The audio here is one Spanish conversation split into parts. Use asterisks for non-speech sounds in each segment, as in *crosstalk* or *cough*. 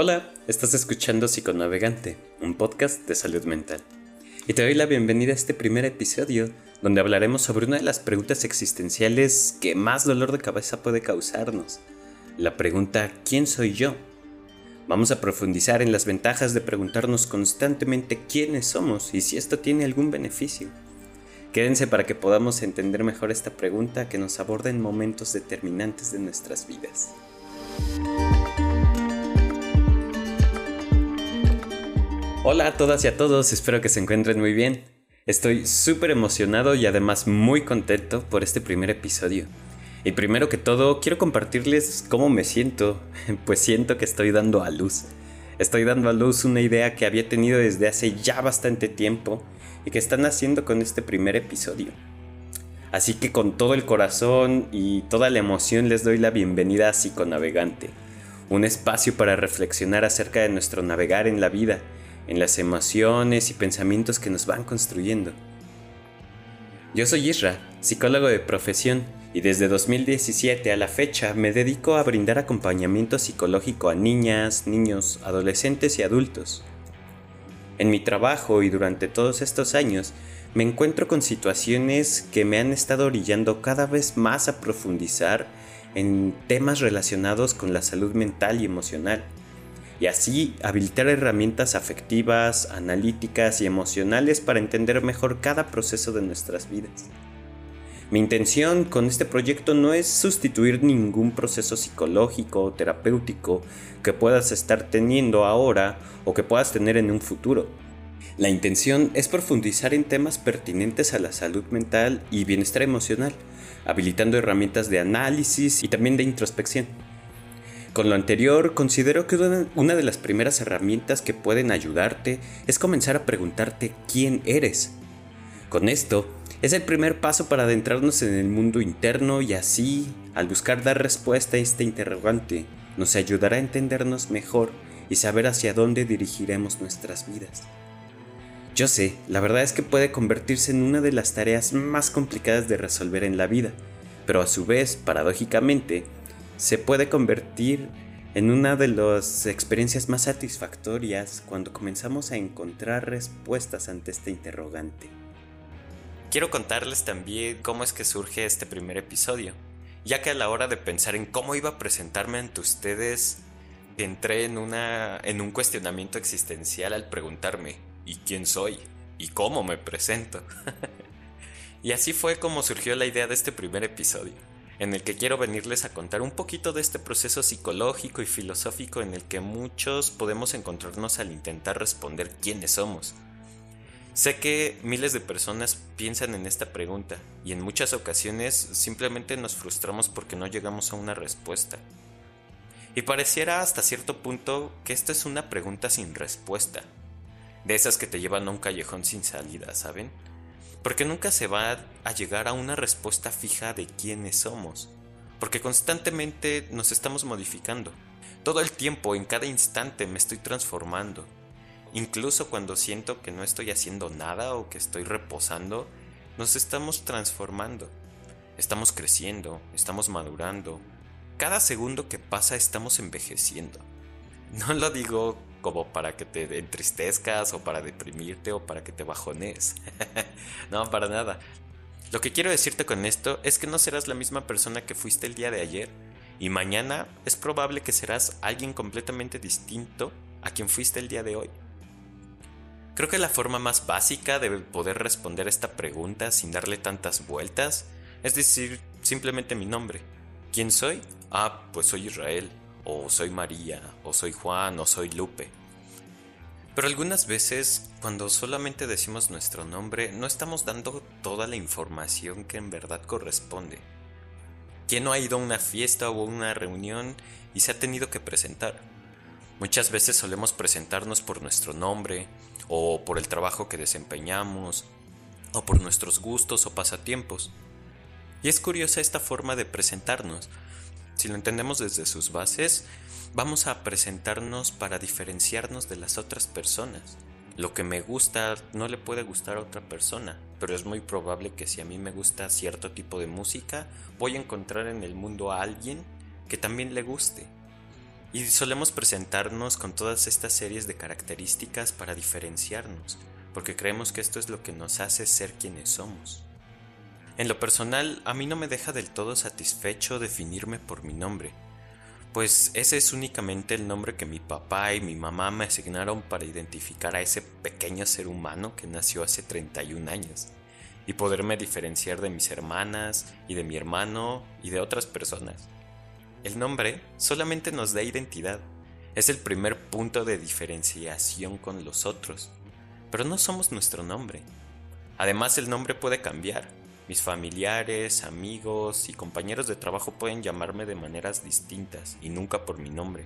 Hola, estás escuchando Psiconavegante, un podcast de salud mental. Y te doy la bienvenida a este primer episodio donde hablaremos sobre una de las preguntas existenciales que más dolor de cabeza puede causarnos. La pregunta ¿quién soy yo? Vamos a profundizar en las ventajas de preguntarnos constantemente quiénes somos y si esto tiene algún beneficio. Quédense para que podamos entender mejor esta pregunta que nos aborda en momentos determinantes de nuestras vidas. Hola a todas y a todos, espero que se encuentren muy bien. Estoy súper emocionado y además muy contento por este primer episodio. Y primero que todo, quiero compartirles cómo me siento, *laughs* pues siento que estoy dando a luz. Estoy dando a luz una idea que había tenido desde hace ya bastante tiempo y que están haciendo con este primer episodio. Así que con todo el corazón y toda la emoción les doy la bienvenida a Psiconavegante, un espacio para reflexionar acerca de nuestro navegar en la vida en las emociones y pensamientos que nos van construyendo. Yo soy Isra, psicólogo de profesión, y desde 2017 a la fecha me dedico a brindar acompañamiento psicológico a niñas, niños, adolescentes y adultos. En mi trabajo y durante todos estos años me encuentro con situaciones que me han estado orillando cada vez más a profundizar en temas relacionados con la salud mental y emocional y así habilitar herramientas afectivas, analíticas y emocionales para entender mejor cada proceso de nuestras vidas. Mi intención con este proyecto no es sustituir ningún proceso psicológico o terapéutico que puedas estar teniendo ahora o que puedas tener en un futuro. La intención es profundizar en temas pertinentes a la salud mental y bienestar emocional, habilitando herramientas de análisis y también de introspección. Con lo anterior, considero que una de las primeras herramientas que pueden ayudarte es comenzar a preguntarte quién eres. Con esto, es el primer paso para adentrarnos en el mundo interno y así, al buscar dar respuesta a este interrogante, nos ayudará a entendernos mejor y saber hacia dónde dirigiremos nuestras vidas. Yo sé, la verdad es que puede convertirse en una de las tareas más complicadas de resolver en la vida, pero a su vez, paradójicamente, se puede convertir en una de las experiencias más satisfactorias cuando comenzamos a encontrar respuestas ante este interrogante. Quiero contarles también cómo es que surge este primer episodio, ya que a la hora de pensar en cómo iba a presentarme ante ustedes, entré en, una, en un cuestionamiento existencial al preguntarme, ¿y quién soy? ¿Y cómo me presento? *laughs* y así fue como surgió la idea de este primer episodio en el que quiero venirles a contar un poquito de este proceso psicológico y filosófico en el que muchos podemos encontrarnos al intentar responder quiénes somos. Sé que miles de personas piensan en esta pregunta y en muchas ocasiones simplemente nos frustramos porque no llegamos a una respuesta. Y pareciera hasta cierto punto que esta es una pregunta sin respuesta, de esas que te llevan a un callejón sin salida, ¿saben? Porque nunca se va a llegar a una respuesta fija de quiénes somos. Porque constantemente nos estamos modificando. Todo el tiempo, en cada instante, me estoy transformando. Incluso cuando siento que no estoy haciendo nada o que estoy reposando, nos estamos transformando. Estamos creciendo, estamos madurando. Cada segundo que pasa estamos envejeciendo. *laughs* No lo digo como para que te entristezcas o para deprimirte o para que te bajones. *laughs* no, para nada. Lo que quiero decirte con esto es que no serás la misma persona que fuiste el día de ayer y mañana es probable que serás alguien completamente distinto a quien fuiste el día de hoy. Creo que la forma más básica de poder responder esta pregunta sin darle tantas vueltas es decir simplemente mi nombre. ¿Quién soy? Ah, pues soy Israel o soy María, o soy Juan, o soy Lupe. Pero algunas veces, cuando solamente decimos nuestro nombre, no estamos dando toda la información que en verdad corresponde. ¿Quién no ha ido a una fiesta o una reunión y se ha tenido que presentar? Muchas veces solemos presentarnos por nuestro nombre, o por el trabajo que desempeñamos, o por nuestros gustos o pasatiempos. Y es curiosa esta forma de presentarnos, si lo entendemos desde sus bases, vamos a presentarnos para diferenciarnos de las otras personas. Lo que me gusta no le puede gustar a otra persona, pero es muy probable que si a mí me gusta cierto tipo de música, voy a encontrar en el mundo a alguien que también le guste. Y solemos presentarnos con todas estas series de características para diferenciarnos, porque creemos que esto es lo que nos hace ser quienes somos. En lo personal, a mí no me deja del todo satisfecho definirme por mi nombre, pues ese es únicamente el nombre que mi papá y mi mamá me asignaron para identificar a ese pequeño ser humano que nació hace 31 años y poderme diferenciar de mis hermanas y de mi hermano y de otras personas. El nombre solamente nos da identidad, es el primer punto de diferenciación con los otros, pero no somos nuestro nombre. Además el nombre puede cambiar, mis familiares, amigos y compañeros de trabajo pueden llamarme de maneras distintas y nunca por mi nombre.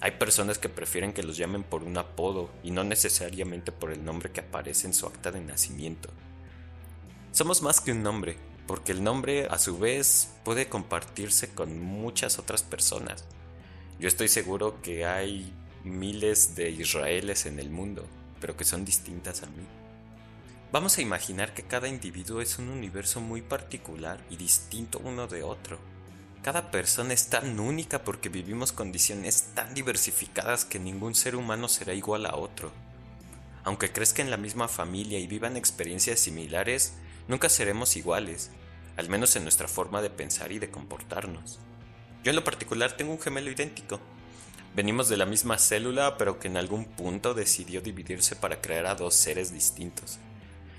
Hay personas que prefieren que los llamen por un apodo y no necesariamente por el nombre que aparece en su acta de nacimiento. Somos más que un nombre, porque el nombre a su vez puede compartirse con muchas otras personas. Yo estoy seguro que hay miles de Israeles en el mundo, pero que son distintas a mí. Vamos a imaginar que cada individuo es un universo muy particular y distinto uno de otro. Cada persona es tan única porque vivimos condiciones tan diversificadas que ningún ser humano será igual a otro. Aunque crezca en la misma familia y vivan experiencias similares, nunca seremos iguales, al menos en nuestra forma de pensar y de comportarnos. Yo en lo particular tengo un gemelo idéntico. Venimos de la misma célula, pero que en algún punto decidió dividirse para crear a dos seres distintos.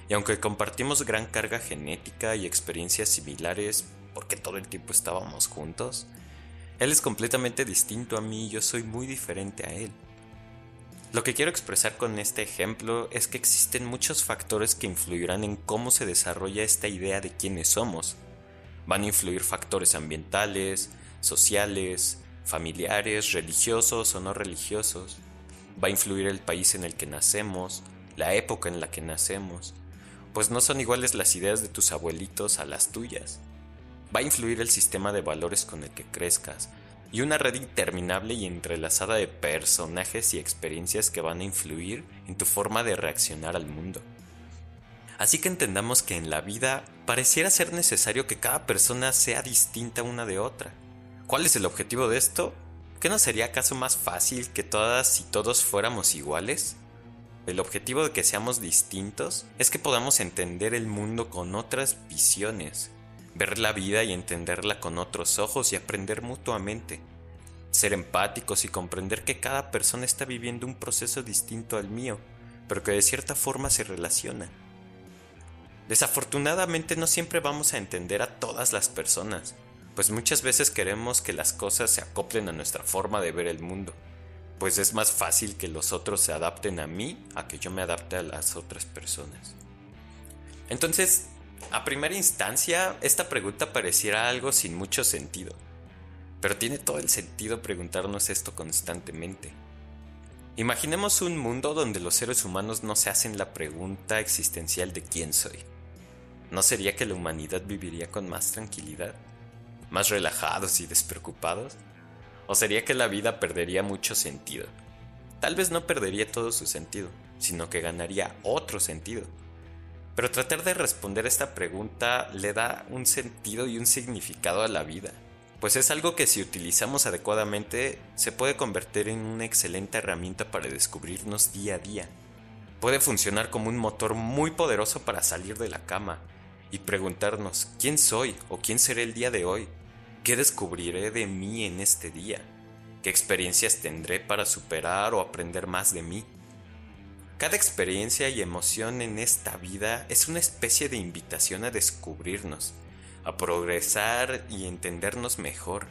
Y aunque compartimos gran carga genética y experiencias similares, porque todo el tiempo estábamos juntos, él es completamente distinto a mí y yo soy muy diferente a él. Lo que quiero expresar con este ejemplo es que existen muchos factores que influirán en cómo se desarrolla esta idea de quiénes somos. Van a influir factores ambientales, sociales, familiares, religiosos o no religiosos. Va a influir el país en el que nacemos, la época en la que nacemos, pues no son iguales las ideas de tus abuelitos a las tuyas. Va a influir el sistema de valores con el que crezcas, y una red interminable y entrelazada de personajes y experiencias que van a influir en tu forma de reaccionar al mundo. Así que entendamos que en la vida pareciera ser necesario que cada persona sea distinta una de otra. ¿Cuál es el objetivo de esto? ¿Qué no sería acaso más fácil que todas y todos fuéramos iguales? El objetivo de que seamos distintos es que podamos entender el mundo con otras visiones, ver la vida y entenderla con otros ojos y aprender mutuamente, ser empáticos y comprender que cada persona está viviendo un proceso distinto al mío, pero que de cierta forma se relaciona. Desafortunadamente no siempre vamos a entender a todas las personas, pues muchas veces queremos que las cosas se acoplen a nuestra forma de ver el mundo pues es más fácil que los otros se adapten a mí a que yo me adapte a las otras personas. Entonces, a primera instancia, esta pregunta pareciera algo sin mucho sentido, pero tiene todo el sentido preguntarnos esto constantemente. Imaginemos un mundo donde los seres humanos no se hacen la pregunta existencial de quién soy. ¿No sería que la humanidad viviría con más tranquilidad? ¿Más relajados y despreocupados? ¿O sería que la vida perdería mucho sentido? Tal vez no perdería todo su sentido, sino que ganaría otro sentido. Pero tratar de responder esta pregunta le da un sentido y un significado a la vida, pues es algo que si utilizamos adecuadamente se puede convertir en una excelente herramienta para descubrirnos día a día. Puede funcionar como un motor muy poderoso para salir de la cama y preguntarnos quién soy o quién seré el día de hoy ¿Qué descubriré de mí en este día? ¿Qué experiencias tendré para superar o aprender más de mí? Cada experiencia y emoción en esta vida es una especie de invitación a descubrirnos, a progresar y entendernos mejor.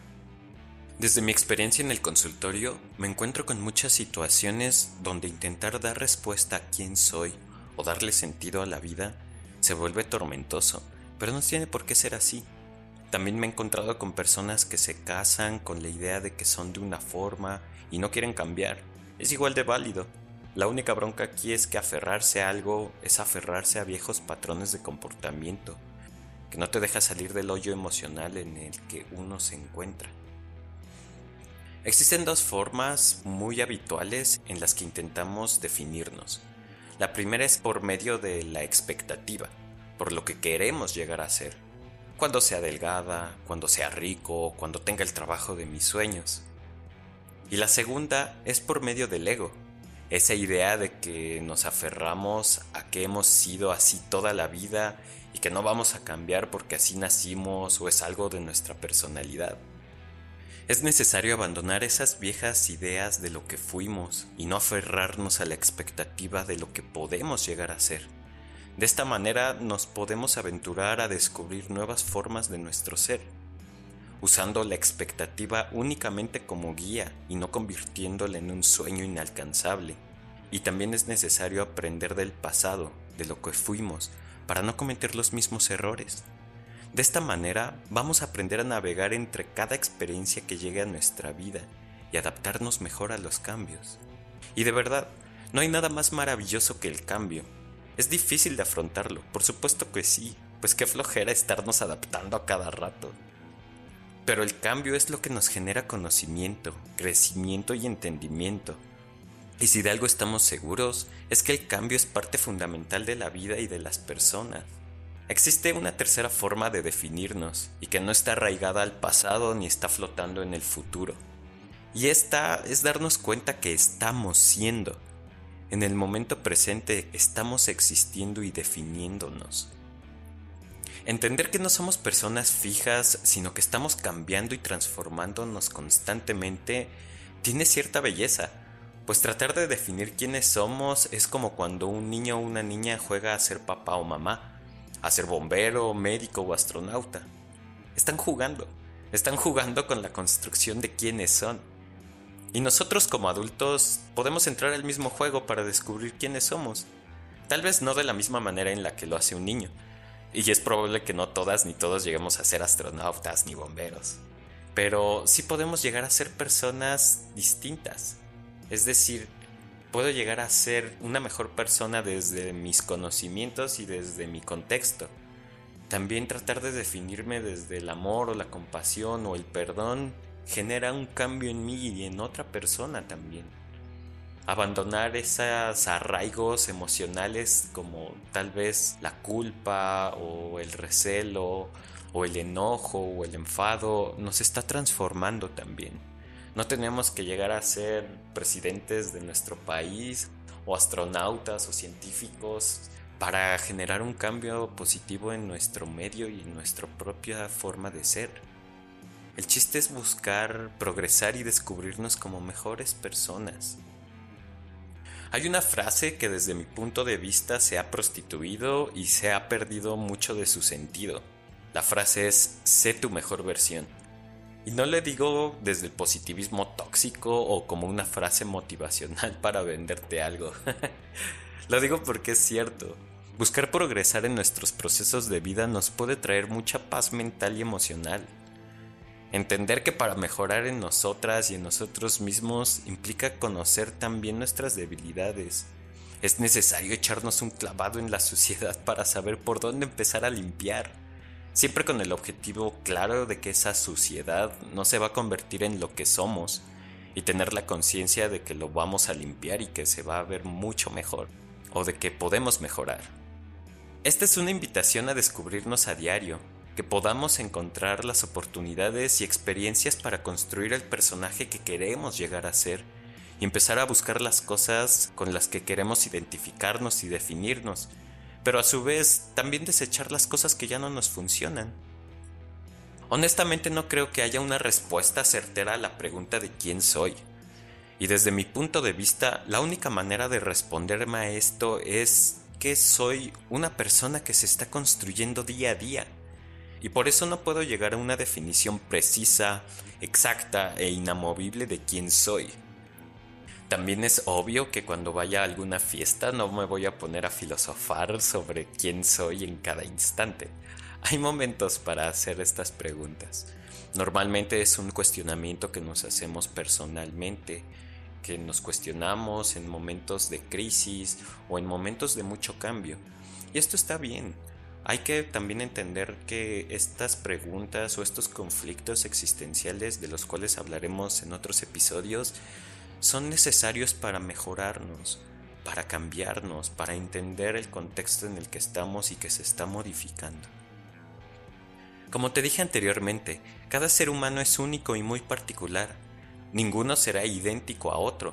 Desde mi experiencia en el consultorio, me encuentro con muchas situaciones donde intentar dar respuesta a quién soy o darle sentido a la vida se vuelve tormentoso, pero no tiene por qué ser así. También me he encontrado con personas que se casan con la idea de que son de una forma y no quieren cambiar. Es igual de válido. La única bronca aquí es que aferrarse a algo es aferrarse a viejos patrones de comportamiento, que no te deja salir del hoyo emocional en el que uno se encuentra. Existen dos formas muy habituales en las que intentamos definirnos. La primera es por medio de la expectativa, por lo que queremos llegar a ser cuando sea delgada, cuando sea rico, cuando tenga el trabajo de mis sueños. Y la segunda es por medio del ego, esa idea de que nos aferramos a que hemos sido así toda la vida y que no vamos a cambiar porque así nacimos o es algo de nuestra personalidad. Es necesario abandonar esas viejas ideas de lo que fuimos y no aferrarnos a la expectativa de lo que podemos llegar a ser. De esta manera nos podemos aventurar a descubrir nuevas formas de nuestro ser, usando la expectativa únicamente como guía y no convirtiéndola en un sueño inalcanzable. Y también es necesario aprender del pasado, de lo que fuimos, para no cometer los mismos errores. De esta manera vamos a aprender a navegar entre cada experiencia que llegue a nuestra vida y adaptarnos mejor a los cambios. Y de verdad, no hay nada más maravilloso que el cambio. Es difícil de afrontarlo, por supuesto que sí, pues qué flojera estarnos adaptando a cada rato. Pero el cambio es lo que nos genera conocimiento, crecimiento y entendimiento. Y si de algo estamos seguros, es que el cambio es parte fundamental de la vida y de las personas. Existe una tercera forma de definirnos y que no está arraigada al pasado ni está flotando en el futuro. Y esta es darnos cuenta que estamos siendo. En el momento presente estamos existiendo y definiéndonos. Entender que no somos personas fijas, sino que estamos cambiando y transformándonos constantemente, tiene cierta belleza, pues tratar de definir quiénes somos es como cuando un niño o una niña juega a ser papá o mamá, a ser bombero, médico o astronauta. Están jugando, están jugando con la construcción de quiénes son. Y nosotros como adultos podemos entrar al mismo juego para descubrir quiénes somos. Tal vez no de la misma manera en la que lo hace un niño, y es probable que no todas ni todos lleguemos a ser astronautas ni bomberos. Pero sí podemos llegar a ser personas distintas. Es decir, puedo llegar a ser una mejor persona desde mis conocimientos y desde mi contexto. También tratar de definirme desde el amor o la compasión o el perdón genera un cambio en mí y en otra persona también abandonar esos arraigos emocionales como tal vez la culpa o el recelo o el enojo o el enfado nos está transformando también. No tenemos que llegar a ser presidentes de nuestro país o astronautas o científicos para generar un cambio positivo en nuestro medio y en nuestra propia forma de ser. El chiste es buscar progresar y descubrirnos como mejores personas. Hay una frase que desde mi punto de vista se ha prostituido y se ha perdido mucho de su sentido. La frase es sé tu mejor versión. Y no le digo desde el positivismo tóxico o como una frase motivacional *laughs* para venderte algo. *laughs* Lo digo porque es cierto. Buscar progresar en nuestros procesos de vida nos puede traer mucha paz mental y emocional. Entender que para mejorar en nosotras y en nosotros mismos implica conocer también nuestras debilidades. Es necesario echarnos un clavado en la suciedad *laughs* para saber por dónde empezar a limpiar, siempre con el objetivo claro de que esa suciedad no se va a convertir en lo que somos y tener la conciencia de que lo vamos a limpiar y que se va a ver mucho mejor, o de que podemos mejorar. Esta es una invitación a descubrirnos a diario, que podamos encontrar las oportunidades y experiencias para construir el personaje que queremos llegar a ser y empezar a buscar las cosas con las que queremos identificarnos y definirnos, pero a su vez también desechar las cosas que ya no nos funcionan. Honestamente no creo que haya una respuesta certera a la pregunta de quién soy. Y desde mi punto de vista, la única manera de responderme a esto es que soy una persona que se está construyendo día a día y por eso no puedo llegar a una definición precisa, exacta e inamovible de quién soy. También es obvio que cuando vaya a alguna fiesta no me voy a poner a filosofar sobre quién soy en cada instante. Hay momentos para hacer estas preguntas. Normalmente es un cuestionamiento que nos hacemos personalmente, que nos cuestionamos en momentos de crisis o en momentos de mucho cambio. Y esto está bien, hay que también entender que estas preguntas o estos conflictos existenciales de los cuales hablaremos en otros episodios son necesarios para mejorarnos, para cambiarnos, para entender el contexto en el que estamos y que se está modificando. Como te dije anteriormente, cada ser humano es único y muy particular. ninguno será idéntico a otro,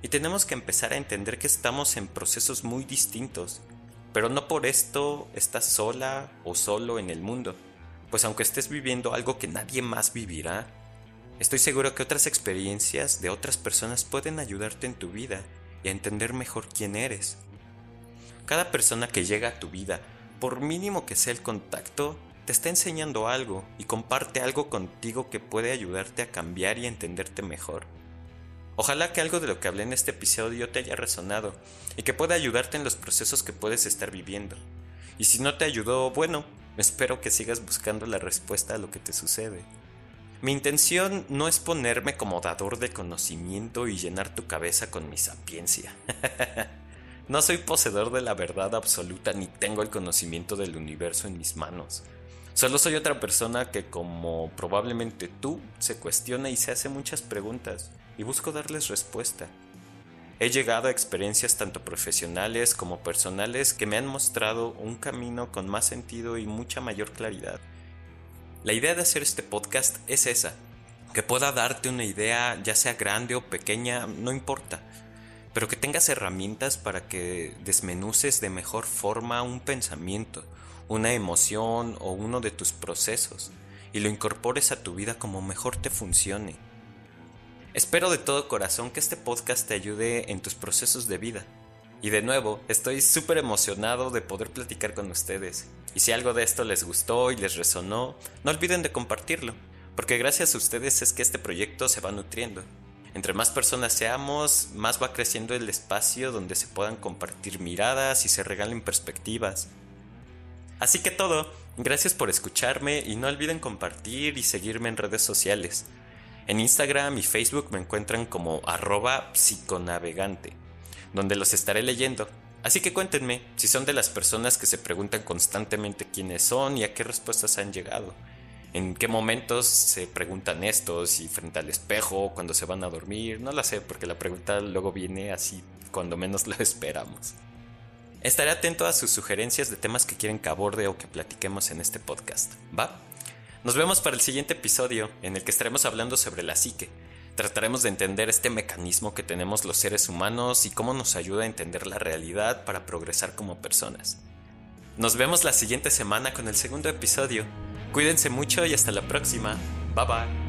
y tenemos que empezar a entender que estamos en procesos muy distintos, pero no por esto estás sola o solo en el mundo, pues aunque estés viviendo algo que nadie más vivirá, estoy seguro que otras experiencias de otras personas pueden ayudarte en tu vida y a entender mejor quién eres. Cada persona que llega a tu vida, por mínimo que sea el contacto, te está enseñando algo y comparte algo contigo que puede ayudarte a cambiar y entenderte mejor. Ojalá que algo de lo que hablé en este episodio te haya resonado y que pueda ayudarte en los procesos que puedes estar viviendo. Y si no te ayudó, bueno, espero que sigas buscando la respuesta a lo que te sucede. Mi intención no es ponerme como dador de conocimiento y llenar tu cabeza con mi sapiencia. *laughs* no soy poseedor de la verdad absoluta ni tengo el conocimiento del universo en mis manos. Solo soy otra persona que como probablemente tú se cuestiona y se hace muchas preguntas y busco darles respuesta. He llegado a experiencias tanto profesionales como personales que me han mostrado un camino con más sentido y mucha mayor claridad. La idea de hacer este podcast es esa, que pueda darte una idea ya sea grande o pequeña, no importa, pero que tengas herramientas para que desmenuces de mejor forma un pensamiento, una emoción o uno de tus procesos y lo incorpores a tu vida como mejor te funcione. Espero de todo corazón que este podcast te ayude en tus procesos de vida. Y de nuevo, estoy súper emocionado de poder platicar con ustedes. Y si algo de esto les gustó y les resonó, no olviden de compartirlo, porque gracias a ustedes es que este proyecto se va nutriendo. Entre más personas seamos, más va creciendo el espacio donde se puedan compartir miradas y se regalen perspectivas. Así que todo, gracias por escucharme y no olviden compartir y seguirme en redes sociales. En Instagram y Facebook me encuentran como arroba psiconavegante, donde los estaré leyendo. Así que cuéntenme si son de las personas que se preguntan constantemente quiénes son y a qué respuestas han llegado. En qué momentos se preguntan esto, si frente al espejo, cuando se van a dormir, no lo sé, porque la pregunta luego viene así cuando menos lo *laughs* esperamos. Estaré atento a sus sugerencias de temas que quieren que aborde o que platiquemos en este podcast. ¿Va? Nos vemos para el siguiente episodio en el que estaremos hablando sobre la psique. Trataremos de entender este mecanismo que tenemos los seres humanos y cómo nos ayuda a entender la realidad para progresar como personas. Nos vemos la siguiente semana con el segundo episodio. Cuídense mucho y hasta la próxima. Bye bye.